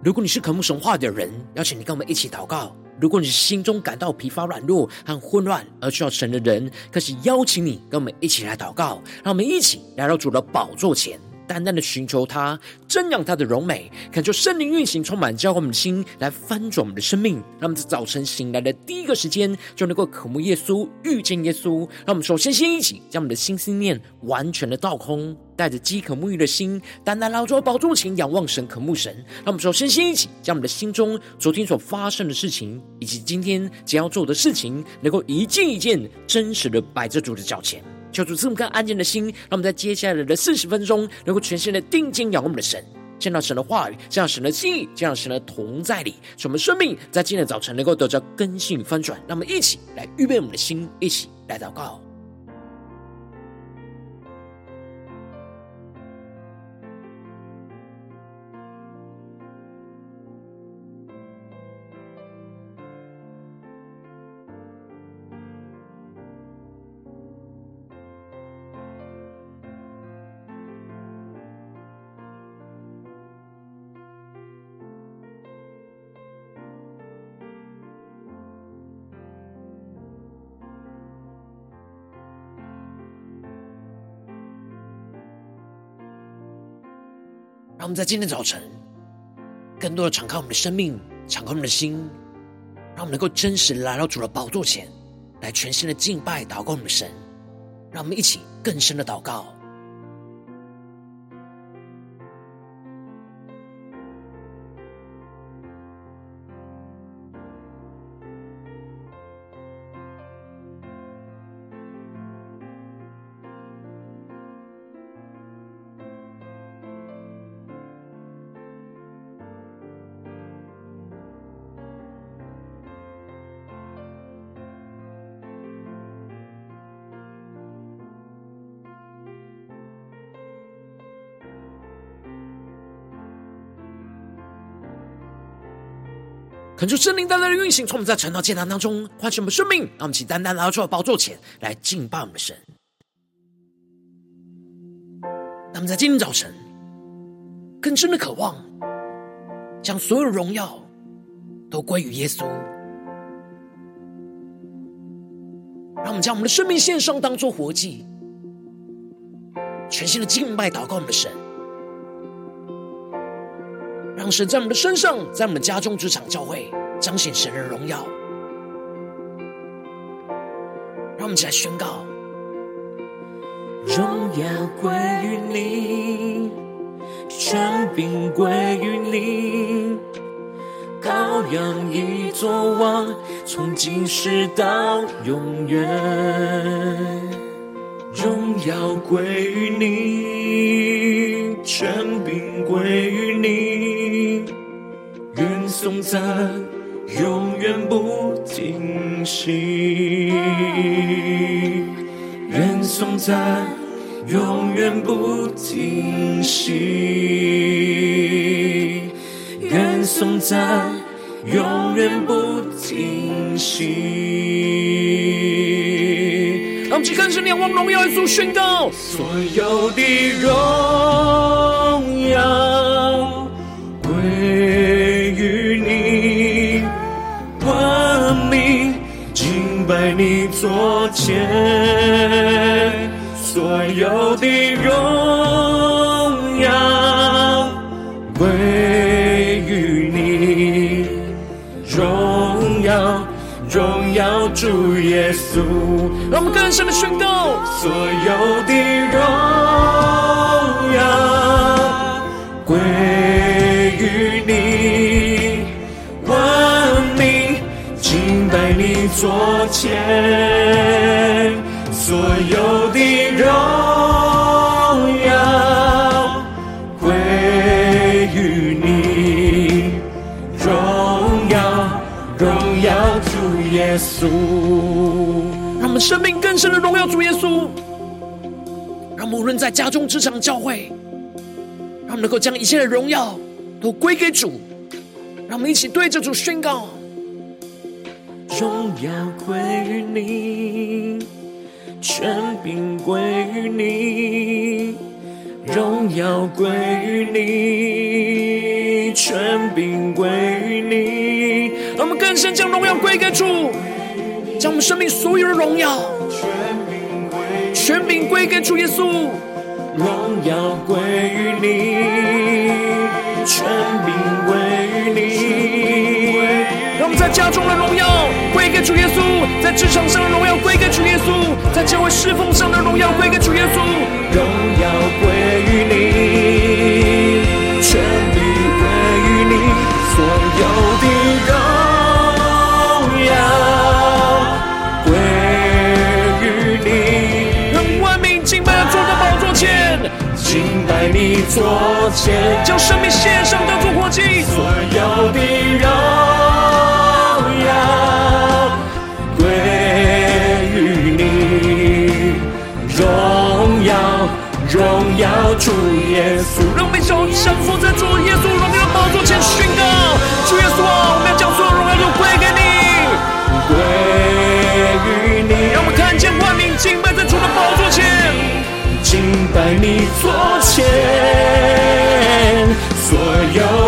如果你是渴慕神话的人，邀请你跟我们一起祷告；如果你是心中感到疲乏、软弱和混乱而需要神的人，更是邀请你跟我们一起来祷告。让我们一起来到主的宝座前。单单的寻求他，瞻仰他的荣美，恳求圣灵运行，充满教会我们的心，来翻转我们的生命。让我们在早晨醒来的第一个时间，就能够渴慕耶稣，遇见耶稣。让我们首先先一起将我们的心思念完全的倒空，带着饥渴沐浴的心，单单来到宝座前仰望神，渴慕神。让我们首先先一起将我们的心中昨天所发生的事情，以及今天将要做的事情，能够一件一件真实的摆在主的脚前。求主赐我们更安静的心，让我们在接下来的四十分钟，能够全心的定睛仰望我们的神，见到神的话语，见到神的心意，见到神的同在里，使我们生命在今天的早晨能够得着更新翻转。让我们一起来预备我们的心，一起来祷告。让我们在今天早晨，更多的敞开我们的生命，敞开我们的心，让我们能够真实来到主的宝座前，来全新的敬拜、祷告我们的神。让我们一起更深的祷告。恳求圣灵单单的运行，从我们在晨祷祭坛当中唤醒我们生命，让我们起单单来到主的宝座前来敬拜我们的神。让我们在今天早晨更深的渴望，将所有荣耀都归于耶稣。让我们将我们的生命献上，当作活祭，全新的敬拜祷告我们的神。让神在我们的身上，在我们家中、职场、教会彰显神的荣耀。让我们一起来宣告：荣耀归于你，权柄归于你，羔羊已作王，从今世到永远。荣耀归于你，权柄归于你。颂赞永远不停息，愿颂赞永远不停息，愿颂赞永远不停息。让我们去看神，仰望荣耀耶稣宣告，所有的荣你座前，所有的荣耀归于你，荣耀荣耀主耶稣。让我们更深的宣告，所有的荣耀归。座前所有的荣耀归于你，荣耀荣耀主耶稣。让我们生命更深的荣耀主耶稣，让我们无论在家中、职场、教会，让我们能够将一切的荣耀都归给主。让我们一起对着主宣告。荣耀归于你，权柄归于你，荣耀归于你，权柄归于你。让我们更深将荣耀归给主，将我们生命所有的荣耀，权柄归给主耶稣，荣耀归于你，权柄归。在家中的荣耀归给主耶稣，在职场上的荣耀归给主耶稣，在教会侍奉上的荣耀归给主耶稣，荣耀归于你，权柄归于你，所有的荣耀归于你。让万民敬拜坐在宝座前，敬拜你座前，将生命献上当作活祭，所有的。荣耶稣，让我们一起降服在主耶稣荣耀的宝座前宣告：主耶稣啊，我们要将所有荣耀都归给你，归于你。让我们看见万民敬拜在主的宝座前，敬拜你座前，所有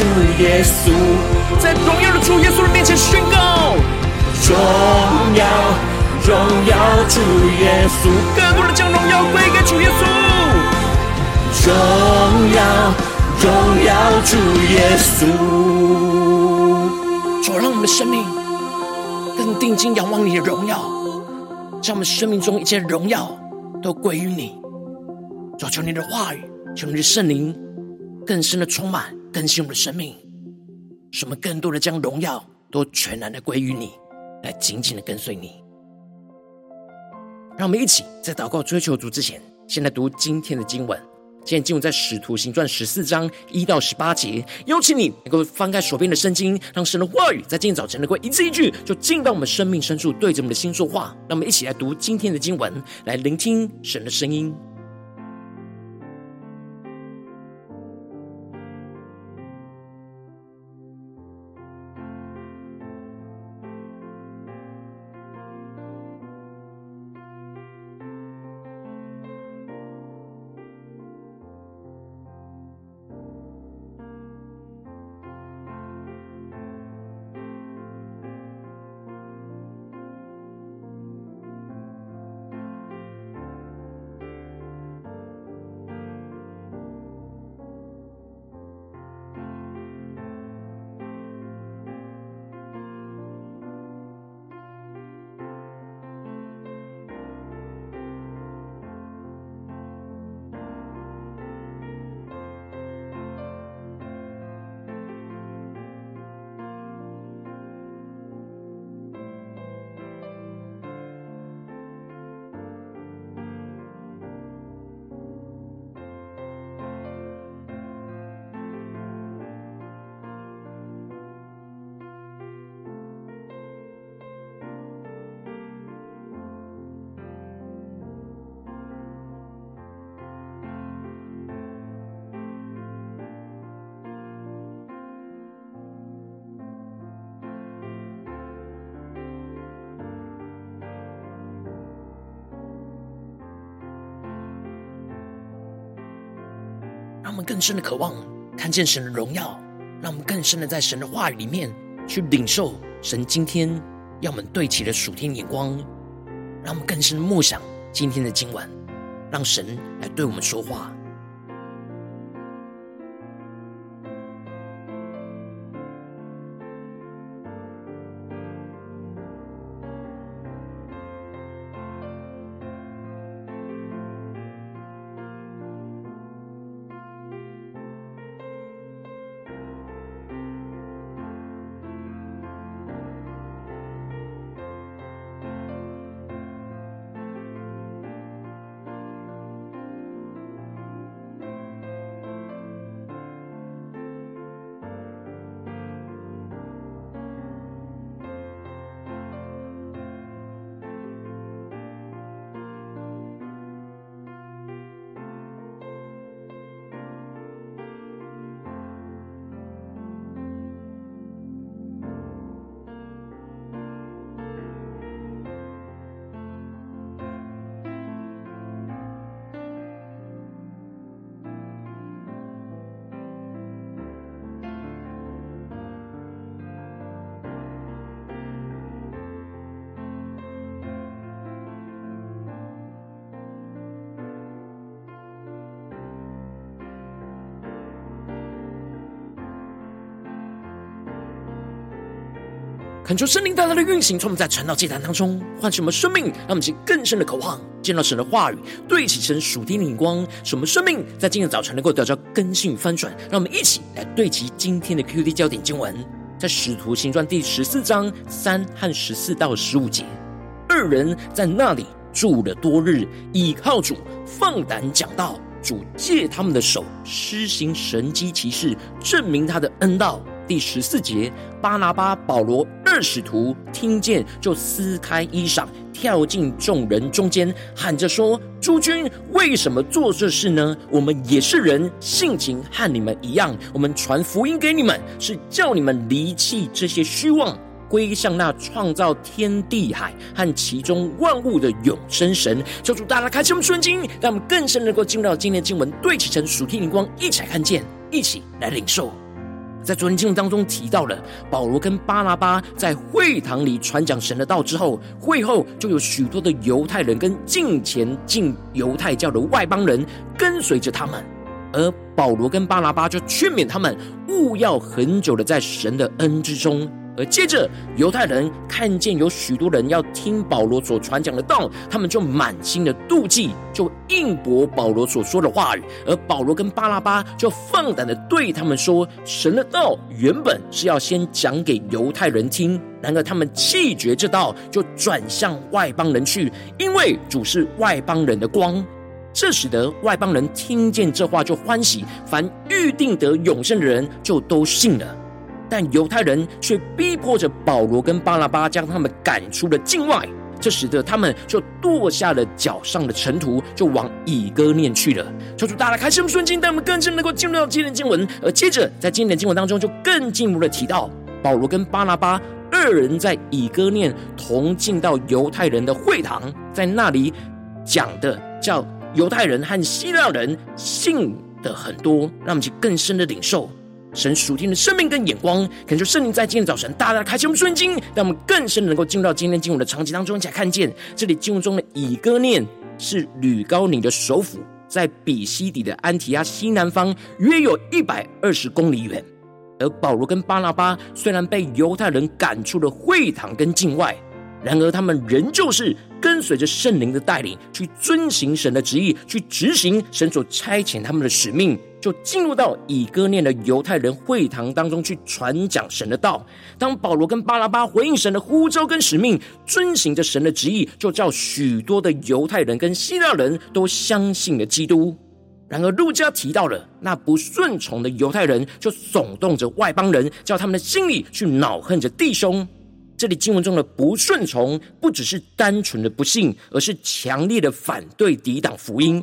主耶稣。在荣耀的主耶稣的面前宣告，荣耀，荣耀主耶稣，更多的将荣耀归给主耶稣。荣耀，荣耀主耶稣，主让我们的生命更定睛仰望你的荣耀，将我们生命中一切荣耀都归于你。主求你的话语，求你的圣灵更深的充满更新我们的生命。使我们更多的将荣耀都全然的归于你，来紧紧的跟随你。让我们一起在祷告追求主之前，先来读今天的经文。今天经文在使徒行传十四章一到十八节。邀请你能够翻开手边的圣经，让神的话语在今天早晨能够一字一句，就进到我们生命深处，对着我们的心说话。让我们一起来读今天的经文，来聆听神的声音。更深的渴望看见神的荣耀，让我们更深的在神的话语里面去领受神今天要我们对齐的属天眼光，让我们更深的默想今天的今晚，让神来对我们说话。恳求圣灵大大的运行，从我们在传道祭坛当中唤醒我们生命，让我们去更深的渴望见到神的话语，对齐神属天的眼光，使我们生命在今天早晨能够得到更新与翻转。让我们一起来对齐今天的 QD 焦点经文，在使徒行传第十四章三和十四到十五节，二人在那里住了多日，倚靠主，放胆讲道，主借他们的手施行神迹奇事，证明他的恩道。第十四节，巴拿巴、保罗二使徒听见，就撕开衣裳，跳进众人中间，喊着说：“诸君为什么做这事呢？我们也是人，性情和你们一样。我们传福音给你们，是叫你们离弃这些虚妄，归向那创造天地海和其中万物的永生神。”求主大家开启我们顺经，让我们更深能够进入到今天的经文，对齐成属天灵光，一起来看见，一起来领受。在昨天经文当中提到了保罗跟巴拉巴在会堂里传讲神的道之后，会后就有许多的犹太人跟进前进犹太教的外邦人跟随着他们，而保罗跟巴拉巴就劝勉他们勿要很久的在神的恩之中。而接着，犹太人看见有许多人要听保罗所传讲的道，他们就满心的妒忌，就应驳保罗所说的话语。而保罗跟巴拉巴就放胆的对他们说：“神的道原本是要先讲给犹太人听，然而他们弃绝这道，就转向外邦人去，因为主是外邦人的光。这使得外邦人听见这话就欢喜，凡预定得永生的人就都信了。”但犹太人却逼迫着保罗跟巴拉巴，将他们赶出了境外，这使得他们就堕下了脚上的尘土，就往以哥念去了。求主大大开示我们顺经，带我们更深能够进入到今天的经文。而接着在今天的经文当中，就更进一步的提到保罗跟巴拉巴二人在以哥念同进到犹太人的会堂，在那里讲的叫犹太人和希腊人信的很多，让我们去更深的领受。神属天的生命跟眼光，恳求圣灵在今天早晨大大开启我们顺经，让我们更深能够进入到今天经文的场景当中，一起来看见这里经文中的以哥念是吕高尼的首府，在比西底的安提亚西南方约有一百二十公里远。而保罗跟巴拿巴虽然被犹太人赶出了会堂跟境外，然而他们仍旧是跟随着圣灵的带领，去遵行神的旨意，去执行神所差遣他们的使命。就进入到以哥念的犹太人会堂当中去传讲神的道。当保罗跟巴拉巴回应神的呼召跟使命，遵行着神的旨意，就叫许多的犹太人跟希腊人都相信了基督。然而路加提到了那不顺从的犹太人，就耸动着外邦人，叫他们的心里去恼恨着弟兄。这里经文中的不顺从，不只是单纯的不信，而是强烈的反对、抵挡福音。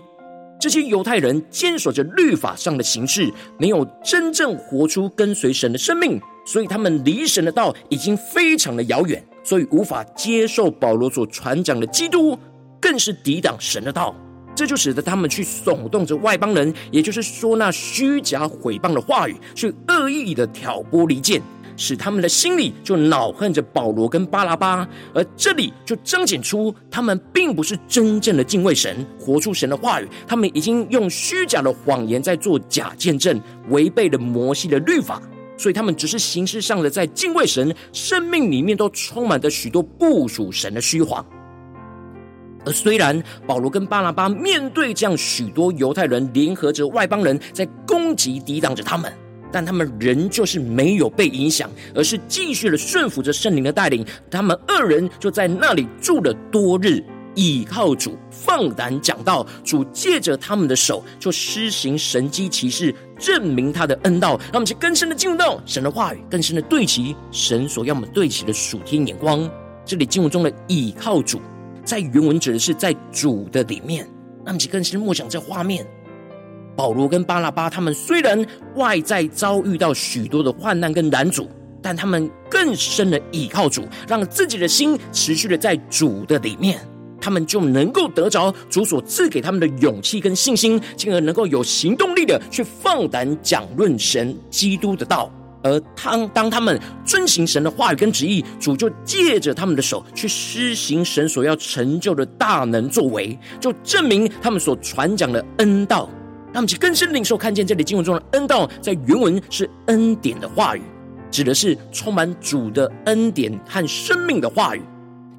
这些犹太人坚守着律法上的形式，没有真正活出跟随神的生命，所以他们离神的道已经非常的遥远，所以无法接受保罗所传讲的基督，更是抵挡神的道。这就使得他们去耸动着外邦人，也就是说那虚假毁谤的话语，去恶意的挑拨离间。使他们的心里就恼恨着保罗跟巴拉巴，而这里就彰显出他们并不是真正的敬畏神，活出神的话语。他们已经用虚假的谎言在做假见证，违背了摩西的律法。所以他们只是形式上的在敬畏神，生命里面都充满着许多不属神的虚谎。而虽然保罗跟巴拉巴面对这样许多犹太人联合着外邦人在攻击抵挡着他们。但他们仍旧是没有被影响，而是继续的顺服着圣灵的带领。他们二人就在那里住了多日，倚靠主，放胆讲道。主借着他们的手，就施行神迹奇事，证明他的恩道。让我们去更深的进入到神的话语，更深的对齐神所要我们对齐的属天眼光。这里经文中的倚靠主，在原文指的是在主的里面。让我们去更深的默想这画面。保罗跟巴拉巴，他们虽然外在遭遇到许多的患难跟拦阻，但他们更深的倚靠主，让自己的心持续的在主的里面，他们就能够得着主所赐给他们的勇气跟信心，进而能够有行动力的去放胆讲论神基督的道。而当当他们遵行神的话语跟旨意，主就借着他们的手去施行神所要成就的大能作为，就证明他们所传讲的恩道。让我们去更深领受，看见这里经文中的恩道，在原文是恩典的话语。指的是充满主的恩典和生命的话语。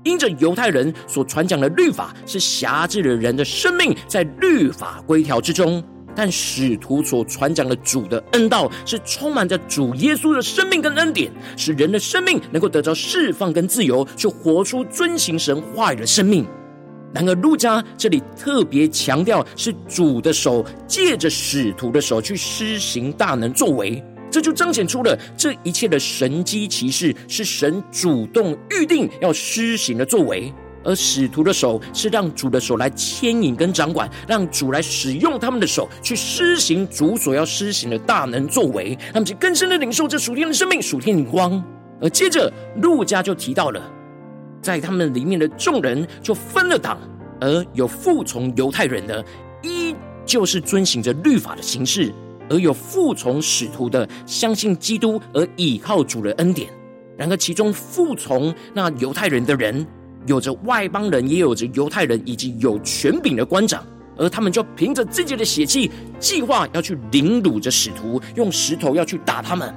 因着犹太人所传讲的律法是辖制了人的生命，在律法规条之中；但使徒所传讲的主的恩道是充满着主耶稣的生命跟恩典，使人的生命能够得到释放跟自由，去活出遵行神话语的生命。然而，路加这里特别强调是主的手借着使徒的手去施行大能作为。这就彰显出了这一切的神迹奇事是神主动预定要施行的作为，而使徒的手是让主的手来牵引跟掌管，让主来使用他们的手去施行主所要施行的大能作为，他们就更深的领受这属天的生命、属天的光。而接着路加就提到了，在他们里面的众人就分了党，而有服从犹太人的，依旧是遵行着律法的形式。而有服从使徒的，相信基督而倚靠主的恩典。然而，其中服从那犹太人的人，有着外邦人，也有着犹太人以及有权柄的官长，而他们就凭着自己的血气，计划要去凌辱着使徒，用石头要去打他们。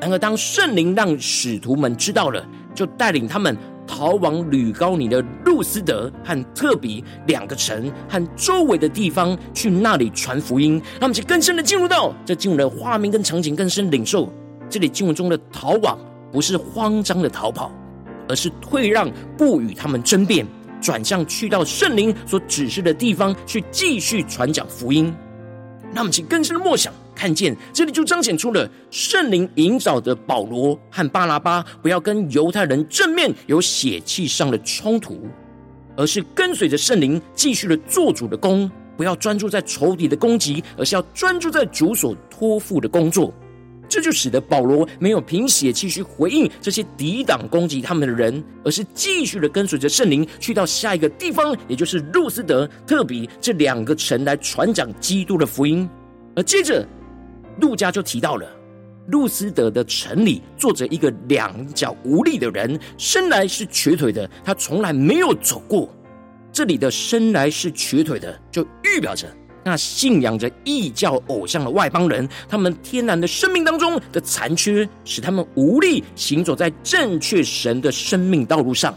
然而，当圣灵让使徒们知道了，就带领他们。逃往吕高尼的路斯德和特比两个城和周围的地方，去那里传福音。让我们去更深的进入到这进入的画面跟场景，更深领受这里经文中的逃往，不是慌张的逃跑，而是退让，不与他们争辩，转向去到圣灵所指示的地方去继续传讲福音。让我们去更深的默想。看见这里就彰显出了圣灵引导的保罗和巴拉巴，不要跟犹太人正面有血气上的冲突，而是跟随着圣灵继续的做主的工，不要专注在仇敌的攻击，而是要专注在主所托付的工作。这就使得保罗没有凭血气去回应这些抵挡攻击他们的人，而是继续的跟随着圣灵去到下一个地方，也就是路斯德、特比这两个城来传讲基督的福音，而接着。路加就提到了，路斯德的城里坐着一个两脚无力的人，生来是瘸腿的，他从来没有走过。这里的生来是瘸腿的，就预表着那信仰着异教偶像的外邦人，他们天然的生命当中的残缺，使他们无力行走在正确神的生命道路上。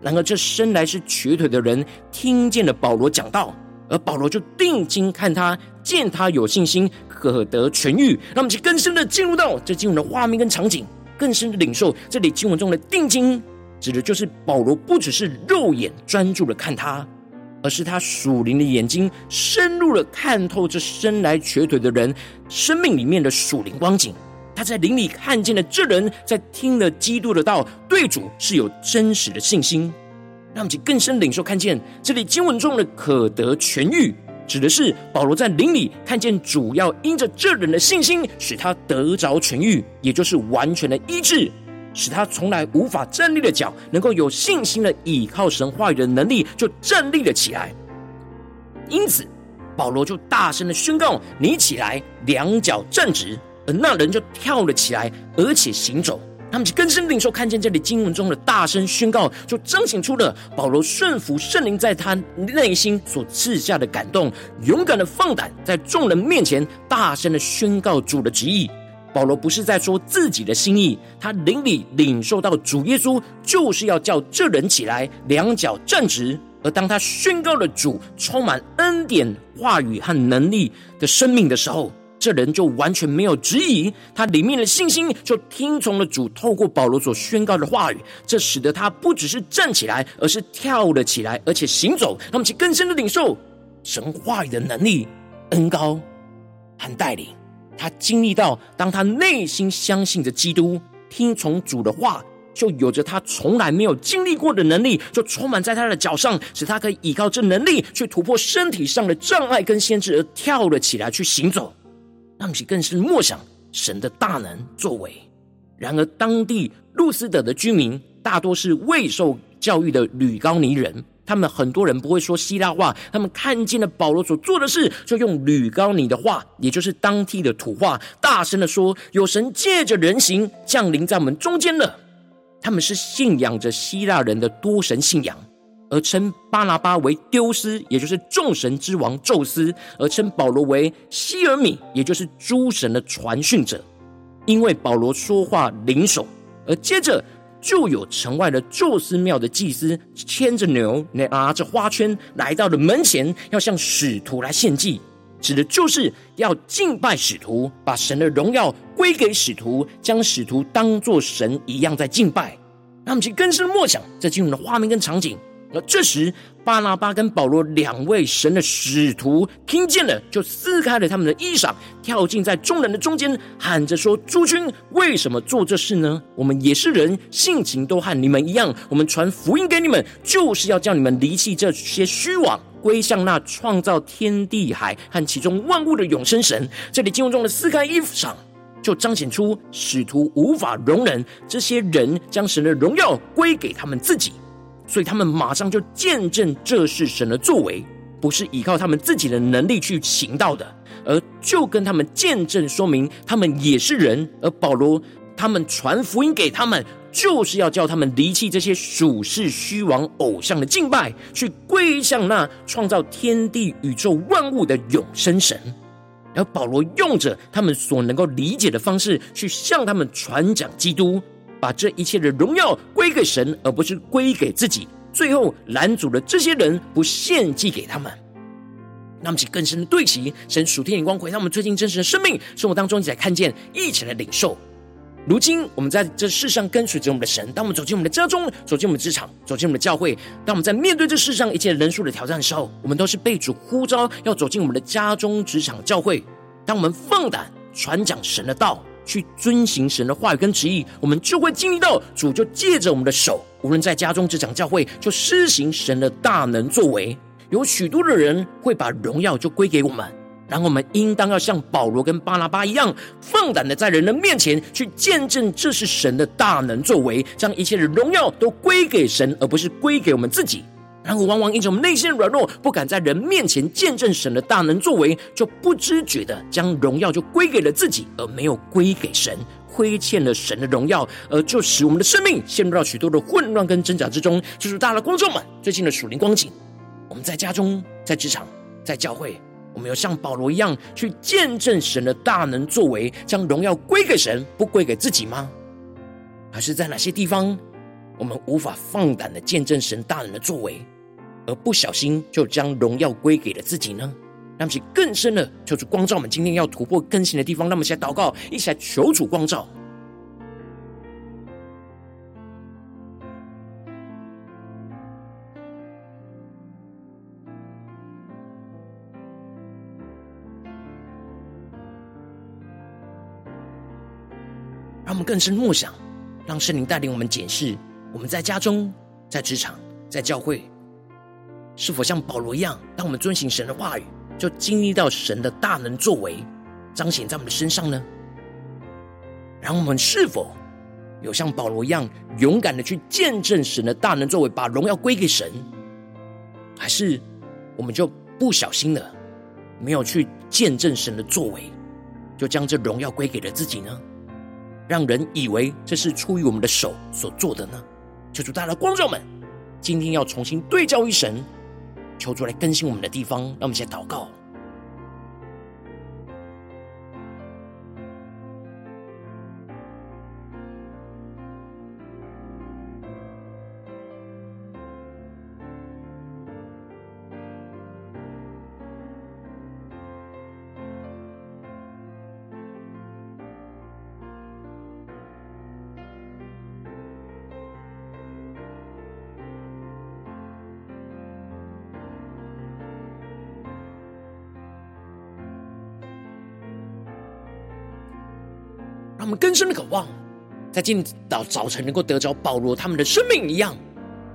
然而，这生来是瘸腿的人听见了保罗讲道，而保罗就定睛看他，见他有信心。可得痊愈，让我们去更深的进入到这经文的画面跟场景，更深的领受这里经文中的定睛，指的就是保罗不只是肉眼专注的看他，而是他属灵的眼睛深入了看透这生来瘸腿的人生命里面的属灵光景。他在灵里看见了这人在听了基督的道，对主是有真实的信心。让我们更深领受看见这里经文中的可得痊愈。指的是保罗在灵里看见主要因着这人的信心，使他得着痊愈，也就是完全的医治，使他从来无法站立的脚，能够有信心的倚靠神话语的能力，就站立了起来。因此，保罗就大声的宣告：“你起来，两脚站直。”而那人就跳了起来，而且行走。他们就更深领受，看见这里经文中的大声宣告，就彰显出了保罗顺服圣灵在他内心所赐下的感动，勇敢的放胆在众人面前大声的宣告主的旨意。保罗不是在说自己的心意，他灵里领受到主耶稣就是要叫这人起来，两脚站直。而当他宣告了主充满恩典、话语和能力的生命的时候，这人就完全没有质疑，他里面的信心就听从了主透过保罗所宣告的话语，这使得他不只是站起来，而是跳了起来，而且行走。让我们去更深的领受神话语的能力、恩膏和带领。他经历到，当他内心相信着基督，听从主的话，就有着他从来没有经历过的能力，就充满在他的脚上，使他可以依靠这能力去突破身体上的障碍跟限制，而跳了起来去行走。让其更是默想神的大能作为。然而，当地路斯德的居民大多是未受教育的吕高尼人，他们很多人不会说希腊话。他们看见了保罗所做的事，就用吕高尼的话，也就是当地的土话，大声的说：“有神借着人形降临在我们中间了。”他们是信仰着希腊人的多神信仰。而称巴拿巴为丢斯，也就是众神之王宙斯；而称保罗为希尔米，也就是诸神的传讯者。因为保罗说话灵手，而接着就有城外的宙斯庙的祭司牵着牛，拿着花圈来到了门前，要向使徒来献祭。指的就是要敬拜使徒，把神的荣耀归给使徒，将使徒当作神一样在敬拜。让我们去更深的默想这进入的画面跟场景。而这时，巴拿巴跟保罗两位神的使徒听见了，就撕开了他们的衣裳，跳进在众人的中间，喊着说：“诸君为什么做这事呢？我们也是人，性情都和你们一样。我们传福音给你们，就是要叫你们离弃这些虚妄。”归向那创造天地海和其中万物的永生神。这里经文中的撕开衣服上，就彰显出使徒无法容忍这些人将神的荣耀归给他们自己，所以他们马上就见证这是神的作为，不是依靠他们自己的能力去行道的，而就跟他们见证说明他们也是人。而保罗他们传福音给他们。就是要叫他们离弃这些属世虚妄偶像的敬拜，去归向那创造天地宇宙万物的永生神。而保罗用着他们所能够理解的方式，去向他们传讲基督，把这一切的荣耀归给神，而不是归给自己。最后拦阻了这些人不献祭给他们。那么，请更深的对齐神属天眼光，回到我们最近真实的生命生活当中，一起来看见，一起来领受。如今，我们在这世上跟随着我们的神。当我们走进我们的家中，走进我们的职场，走进我们的教会，当我们在面对这世上一切人数的挑战的时候，我们都是被主呼召要走进我们的家中、职场、教会。当我们放胆传讲神的道，去遵行神的话语跟旨意，我们就会经历到主就借着我们的手，无论在家中、职场、教会，就施行神的大能作为。有许多的人会把荣耀就归给我们。然后我们应当要像保罗跟巴拿巴一样，放胆的在人的面前去见证这是神的大能作为，将一切的荣耀都归给神，而不是归给我们自己。然后往往因着我们内心软弱，不敢在人面前见证神的大能作为，就不知觉的将荣耀就归给了自己，而没有归给神，亏欠了神的荣耀，而就使我们的生命陷入到许多的混乱跟挣扎之中。就是大家的观众们最近的属灵光景，我们在家中、在职场、在教会。我们要像保罗一样去见证神的大能作为，将荣耀归给神，不归给自己吗？还是在哪些地方，我们无法放胆的见证神大能的作为，而不小心就将荣耀归给了自己呢？让其更深的求主光照我们今天要突破更新的地方。让我们一起来祷告，一起来求主光照。让我们更深默想，让圣灵带领我们检视我们在家中、在职场、在教会，是否像保罗一样，当我们遵行神的话语，就经历到神的大能作为彰显在我们的身上呢？然后我们是否有像保罗一样，勇敢的去见证神的大能作为，把荣耀归给神？还是我们就不小心的没有去见证神的作为，就将这荣耀归给了自己呢？让人以为这是出于我们的手所做的呢？求主大家的光照们，今天要重新对焦于神，求主来更新我们的地方，让我们先祷告。让我们更深的渴望，在今早早晨能够得着保罗他们的生命一样，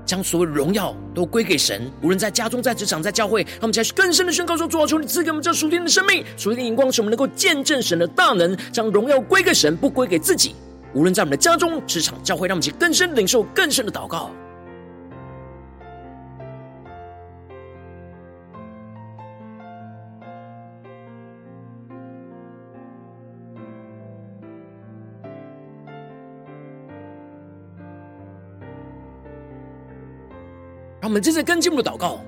将所有荣耀都归给神。无论在家中、在职场、在教会，他们才是更深的宣告说：主啊，求你赐给我们这属天的生命、属天的荧光，使我们能够见证神的大能，将荣耀归给神，不归给自己。无论在我们的家中、职场、教会，让我们去更深领受更深的祷告。让我们接着跟进我们的祷告，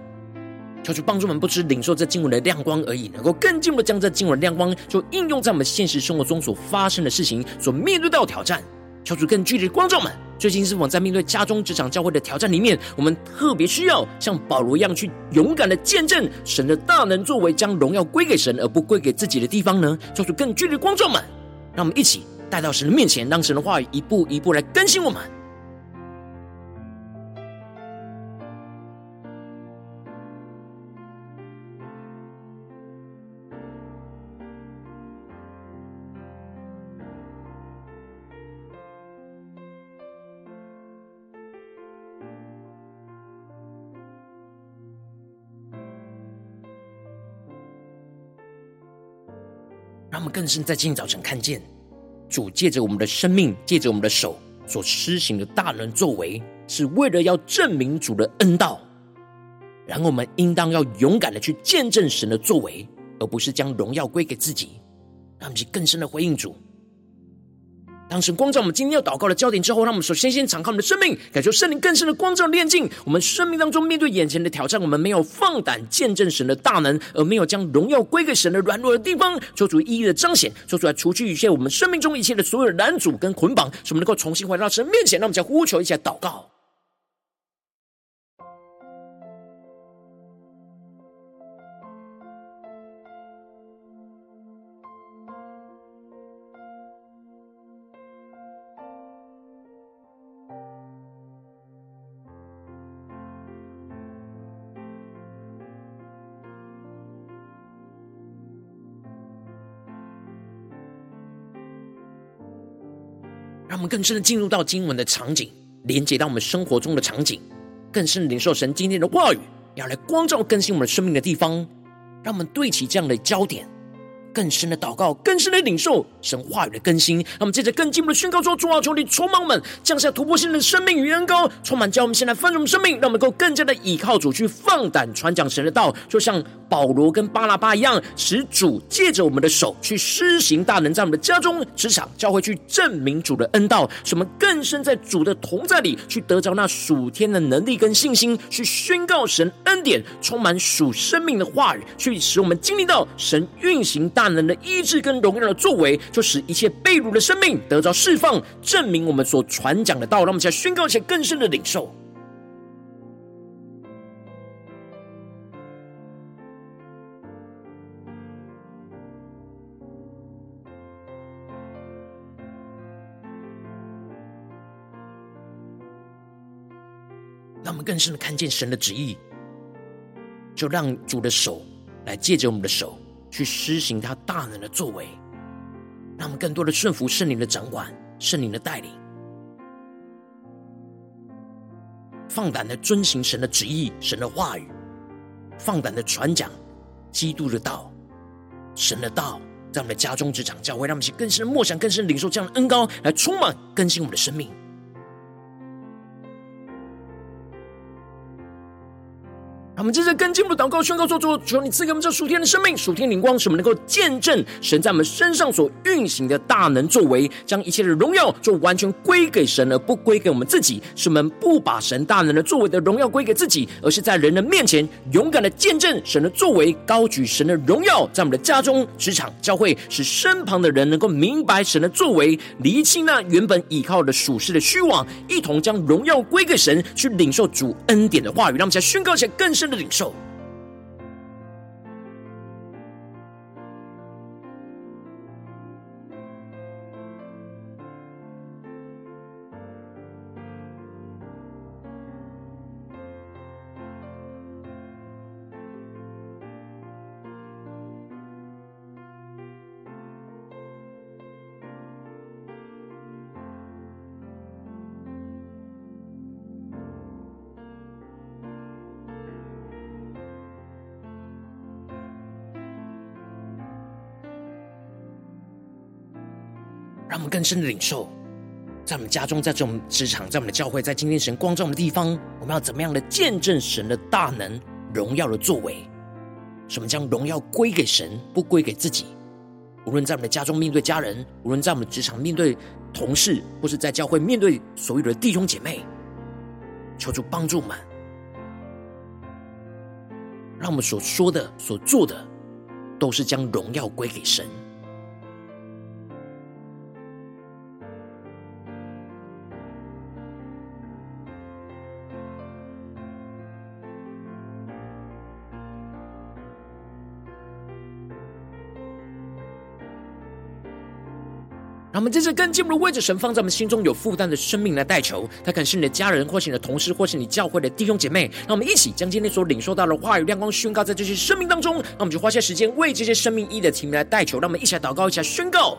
求主帮助我们，不只领受这经文的亮光而已，能够更进一步的将这经文的亮光，就应用在我们现实生活中所发生的事情，所面对到的挑战。求主更具体的光照们，最近是否在面对家中、职场、教会的挑战里面，我们特别需要像保罗一样，去勇敢的见证神的大能作为，将荣耀归给神，而不归给自己的地方呢？求主更具体的光照们，让我们一起带到神的面前，让神的话语一步一步来更新我们。他们更深在今早晨看见，主借着我们的生命，借着我们的手所施行的大能作为，是为了要证明主的恩道。然后我们应当要勇敢的去见证神的作为，而不是将荣耀归给自己。让我们去更深的回应主。当神光照我们今天要祷告的焦点之后，让我们首先先敞开我们的生命，感受圣灵更深的光照、炼境。我们生命当中面对眼前的挑战，我们没有放胆见证神的大能，而没有将荣耀归给神的软弱的地方，做出一一的彰显，做出来除去一切我们生命中一切的所有的拦阻跟捆绑，使我们能够重新回到神面前。让我们再呼求一下祷告。更深的进入到经文的场景，连接到我们生活中的场景，更深的领受神今天的话语，要来光照更新我们生命的地方，让我们对齐这样的焦点。更深的祷告，更深的领受神话语的更新。让我们接着更进一步的宣告说：主啊，求你充满们，降下突破性的生命与恩膏，充满叫我们现在丰盛生命，让我们能够更加的倚靠主，去放胆传讲神的道，就像保罗跟巴拿巴一样，使主借着我们的手去施行大能，在我们的家中、职场、教会去证明主的恩道，使我们更深在主的同在里，去得着那属天的能力跟信心，去宣告神恩典，充满属生命的话语，去使我们经历到神运行大。大能的医治跟荣耀的作为，就使一切被掳的生命得到释放，证明我们所传讲的道。让我们再宣告一些更深的领受。让我们更深的看见神的旨意，就让主的手来借着我们的手。去施行他大能的作为，让我们更多的顺服圣灵的掌管、圣灵的带领，放胆的遵行神的旨意、神的话语，放胆的传讲基督的道、神的道，在我们的家中、职场、教会，让我们去更深的默想、更深的领受这样的恩膏，来充满更新我们的生命。他们接着更进一步祷告宣告说：“主，求你赐给我们这属天的生命、属天灵光，使我们能够见证神在我们身上所运行的大能作为，将一切的荣耀就完全归给神，而不归给我们自己。使我们不把神大能的作为的荣耀归给自己，而是在人的面前勇敢的见证神的作为，高举神的荣耀，在我们的家中、职场、教会，使身旁的人能够明白神的作为，离弃那原本倚靠的属世的虚妄，一同将荣耀归给神，去领受主恩典的话语。让我们再宣告一下更深。”的领受，深的领受，在我们家中，在这种职场，在我们的教会，在今天神光照的地方，我们要怎么样的见证神的大能、荣耀的作为？使我们将荣耀归给神，不归给自己。无论在我们的家中面对家人，无论在我们的职场面对同事，或是在教会面对所有的弟兄姐妹，求主帮助我们，让我们所说的、所做的，都是将荣耀归给神。我们在这更进一步的位置神放在我们心中有负担的生命来代求，他可能是你的家人，或是你的同事，或是你教会的弟兄姐妹。让我们一起将今天所领受到的话语亮光宣告在这些生命当中。那我们就花些时间为这些生命意义的题目来代求。让我们一起来祷告，一起来宣告。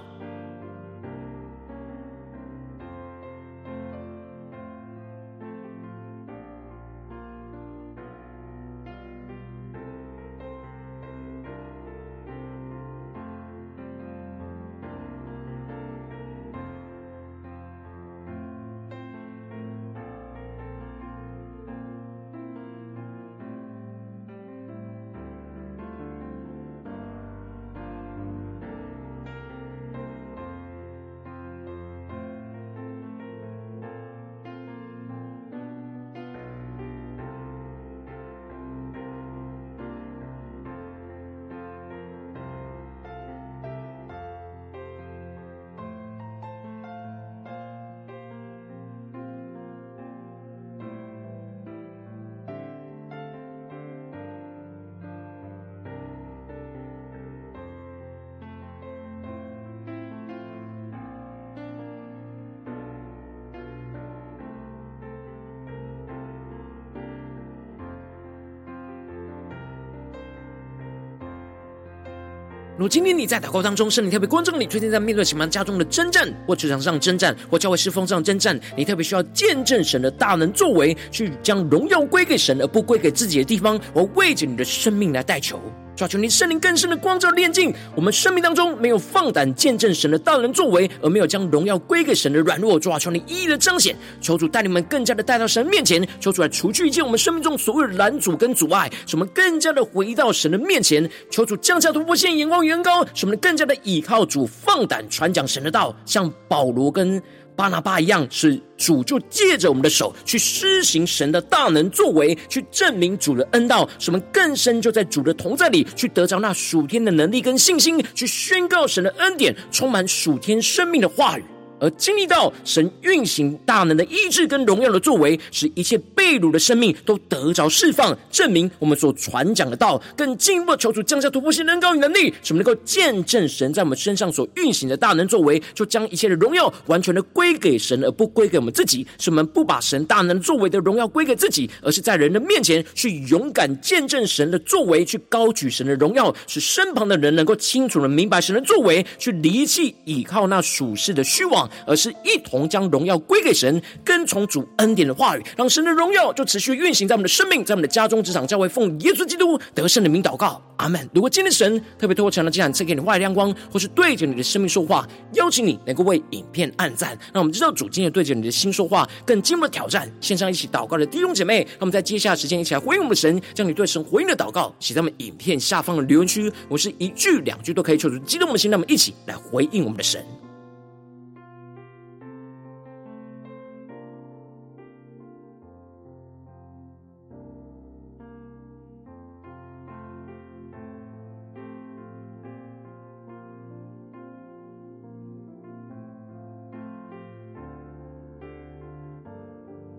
如今天你在祷告当中，圣灵特别关照你，最近在面对什么家中的征战，或职场上征战，或教会侍奉上征战，你特别需要见证神的大能作为，去将荣耀归给神，而不归给自己的地方，我为着你的生命来代求。抓求你圣灵更深的光照炼净我们生命当中没有放胆见证神的大能作为，而没有将荣耀归给神的软弱。抓求你一一的彰显，求主带领我们更加的带到神面前，求主来除去一切我们生命中所有的拦阻跟阻碍，使我们更加的回到神的面前。求主降下突破线，眼光远高，使我们更加的倚靠主，放胆传讲神的道，像保罗跟巴拿巴一样，是主就借着我们的手去施行神的大能作为，去证明主的恩道，什么更深就在主的同在里，去得着那属天的能力跟信心，去宣告神的恩典，充满属天生命的话语。而经历到神运行大能的医治跟荣耀的作为，使一切被掳的生命都得着释放，证明我们所传讲的道，更进一步求主降下突破性能高与能力，使我们能够见证神在我们身上所运行的大能作为，就将一切的荣耀完全的归给神，而不归给我们自己。使我们不把神大能作为的荣耀归给自己，而是在人的面前去勇敢见证神的作为，去高举神的荣耀，使身旁的人能够清楚的明白神的作为，去离弃倚靠那属世的虚妄。而是一同将荣耀归给神，跟从主恩典的话语，让神的荣耀就持续运行在我们的生命，在我们的家中、职场、教会，奉耶稣基督得胜的名祷告，阿门。如果今天神特别透过这样的经文赐给你外亮光，或是对着你的生命说话，邀请你能够为影片按赞，让我们知道主今天对着你的心说话，更进一步的挑战。线上一起祷告的弟兄姐妹，那么在接下来时间一起来回应我们的神，将你对神回应的祷告写在我们影片下方的留言区，我是一句两句都可以求主激动我们的心，让我们一起来回应我们的神。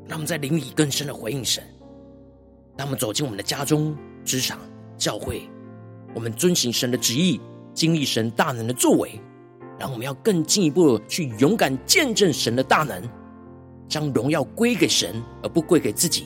让我们在灵里更深的回应神。当我们走进我们的家中、职场、教会，我们遵行神的旨意，经历神大能的作为，然后我们要更进一步的去勇敢见证神的大能，将荣耀归给神，而不归给自己。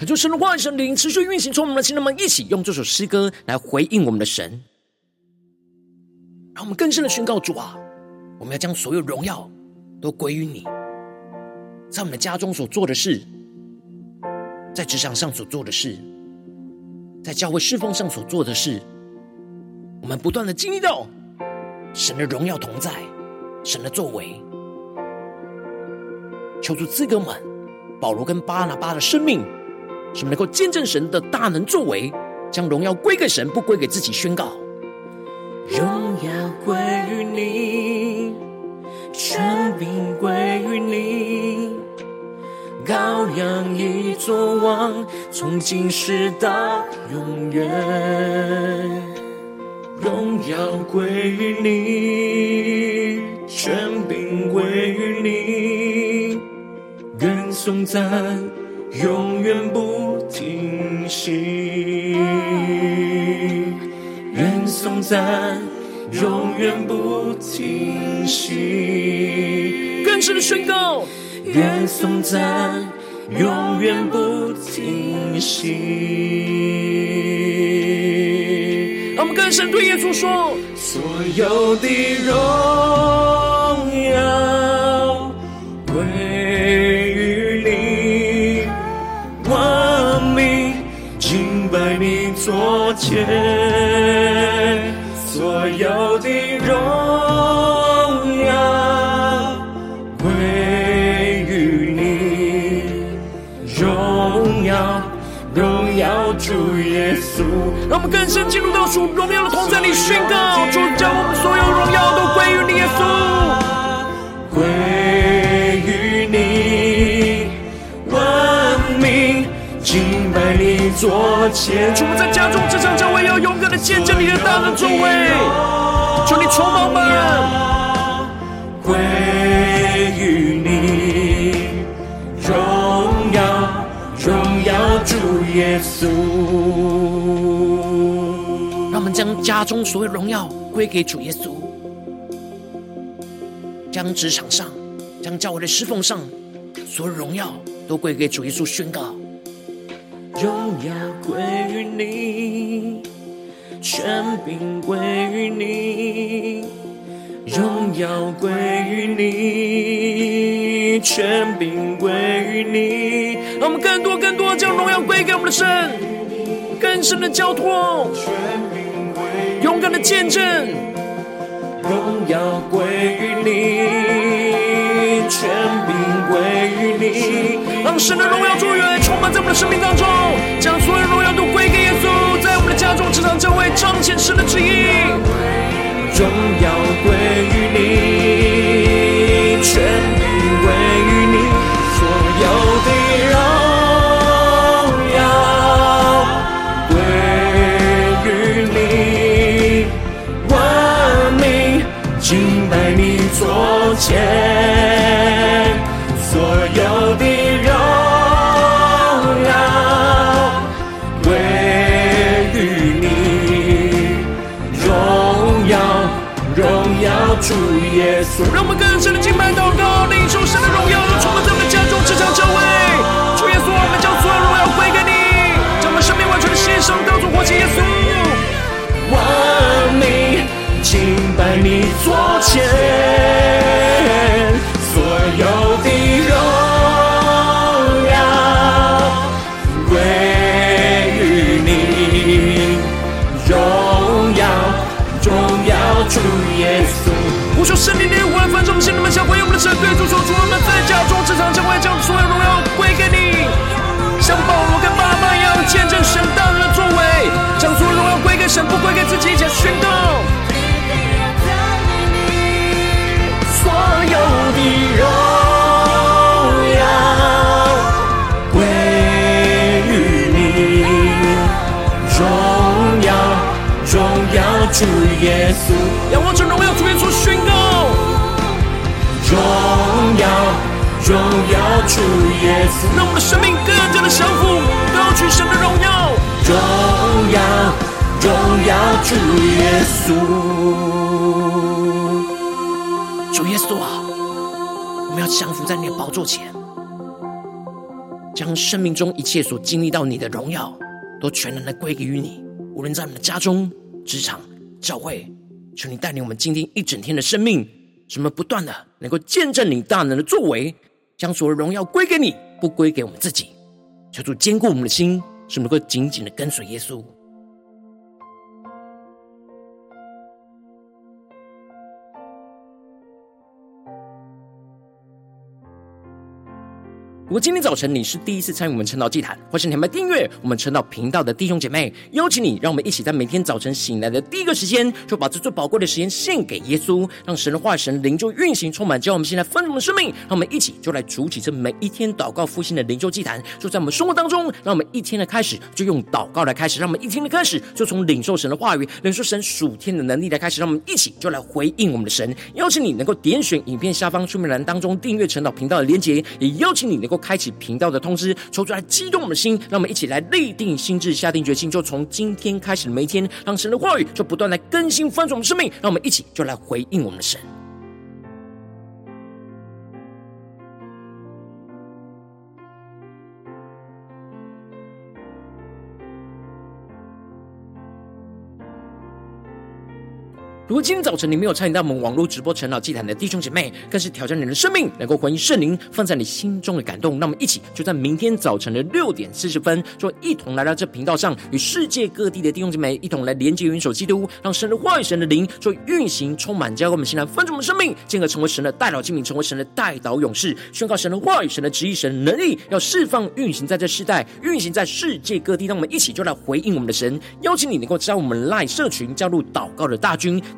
恳求神的话语、神灵持续运行，从我们的心，让我们一起用这首诗歌来回应我们的神，让我们更深的宣告主啊，我们要将所有荣耀都归于你，在我们的家中所做的事，在职场上所做的事，在教会侍奉上所做的事，我们不断的经历到神的荣耀同在，神的作为。求主赐给我们保罗跟巴拿巴的生命，使我们能够见证神的大能作为，将荣耀归给神，不归给自己。宣告：荣耀归于你，权柄归于你，羔羊已作王，从今世到永远。荣耀归于你，权柄归于你，歌颂赞永远不停息，愿颂赞永远不停息，更深的宣告，愿颂赞永远不停息。让我们更深对耶稣说：所有的荣你座前，所有的荣耀归于你，荣耀。荣耀主耶稣，让我们更深进入到主荣耀的同在里宣告：主拜你座前。主，在家中、职场、教会要勇敢的见证你的大能作为，求你充满我们，归于你，荣耀。荣耀主耶稣，让我们将家中所有荣耀归给主耶稣，将职场上、将教会的侍奉上所有荣耀都归给主耶稣，宣告：荣耀归于你，权柄归于你，荣耀归于你，权柄归于你。让我们更多、更多将荣耀归给我们的神，更深的交托，勇敢的见证，荣耀归于你，全归于你，让神的荣耀祝愿充满在我们的生命当中，将所有荣耀都归给耶稣，在我们的家中、职场、教会彰显神的旨意。荣耀归于你，权柄归于你，所有的荣耀归于你，万民敬拜你，作。前稣。让我们更深的敬拜祷告，领受神的荣耀，充满在我们家中、职场、教会。主耶稣，我们将所有荣耀归给你，将我们生命完全的献上，当作活祭耶稣。万民敬拜你座前。呼求圣灵的呼唤，众信徒们，向回应我们的神，对主说：主，我们在家中、职场、教会，将所有荣耀归给你，像保罗跟巴拿巴一样，见证神大能的作为，将所有荣耀归给神，不归给自己，一起宣告。所有的荣耀归于你，荣耀，荣耀主耶稣，荣耀主耶稣，让我们的生命更加的降服，高举神的荣耀。荣耀，荣耀主耶稣，主耶稣啊，我们要降服在你的宝座前，将生命中一切所经历到你的荣耀，都全然的归给于你。无论在我们的家中、职场、教会，求你带领我们今天一整天的生命。使我们不断的能够见证你大能的作为，将所有荣耀归给你，不归给我们自己。求主坚固我们的心，使我们能够紧紧的跟随耶稣。如果今天早晨你是第一次参与我们晨祷祭坛，或是你还没订阅我们晨祷频道的弟兄姐妹，邀请你，让我们一起在每天早晨醒来的第一个时间，就把这最宝贵的时间献给耶稣，让神的话语、神灵就运行充满，叫我们现在丰盛的生命。让我们一起就来筑起这每一天祷告复兴的灵修祭坛，就在我们生活当中，让我们一天的开始就用祷告来开始，让我们一天的开始就从领受神的话语、领受神属天的能力来开始，让我们一起就来回应我们的神。邀请你能够点选影片下方说明栏当中订阅晨祷频道的连结，也邀请你能够。开启频道的通知，抽出来激动我们的心，让我们一起来立定心智，下定决心，就从今天开始的每一天，让神的话语就不断来更新翻转我们生命，让我们一起就来回应我们的神。如果今天早晨你没有参与到我们网络直播晨祷祭坛的弟兄姐妹，更是挑战你的生命，能够回应圣灵放在你心中的感动。那么一起就在明天早晨的六点四十分，就一同来到这频道上，与世界各地的弟兄姐妹一同来连接、元首基督，让神的话语、神的灵就运行、充满，交给我们，现在分盛我们生命，进而成为神的代祷器皿，成为神的代祷勇士，宣告神的话语、神的旨意、神的能力，要释放、运行在这世代，运行在世界各地。让我们一起就来回应我们的神，邀请你能够加入我们 LINE 社群，加入祷告的大军。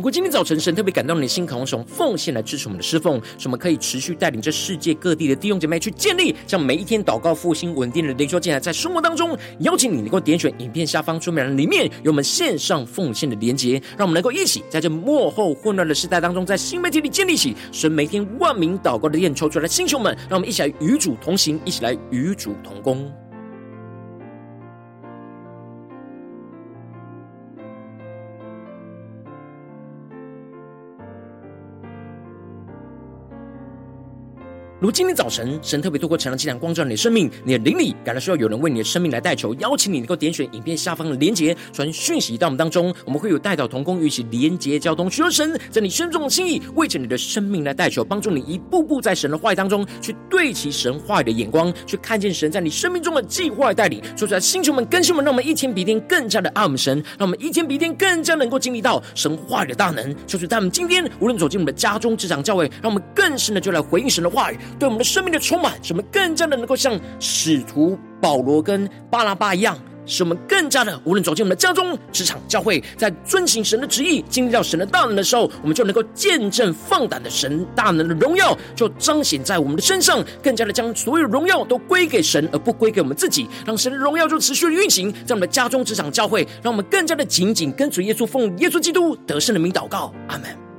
如果今天早晨神特别感动你的心，渴望从奉献来支持我们的侍奉，使我们可以持续带领这世界各地的弟兄姐妹去建立，像每一天祷告复兴稳定的灵修进来，在生活当中，邀请你能够点选影片下方说明栏里面有我们线上奉献的连结，让我们能够一起在这幕后混乱的时代当中，在新媒体里建立起神每天万名祷告的殿，抽出来的弟兄们，让我们一起来与主同行，一起来与主同工。如今天早晨，神特别透过晨祷祭坛光照你的生命，你的灵里感到需要有人为你的生命来代求，邀请你能够点选影片下方的连结，传讯息到我们当中，我们会有代祷同工与其连结交通，求神在你心中的心意，为着你的生命来代求，帮助你一步步在神的话语当中去对齐神话语的眼光，去看见神在你生命中的计划带领。说出来，星球们、更新们，让我们一天比一天更加的爱我们神，让我们一天比一天更加能够经历到神话语的大能。就是他们今天无论走进我们的家中、职场、教会，让我们更深的就来回应神的话语。对我们的生命的充满，使我们更加的能够像使徒保罗跟巴拉巴一样，使我们更加的无论走进我们的家中、职场、教会，在遵行神的旨意、经历到神的大能的时候，我们就能够见证放胆的神大能的荣耀，就彰显在我们的身上，更加的将所有荣耀都归给神，而不归给我们自己，让神的荣耀就持续的运行在我们的家中、职场、教会，让我们更加的紧紧跟随耶稣，奉耶稣基督得胜的名祷告，阿门。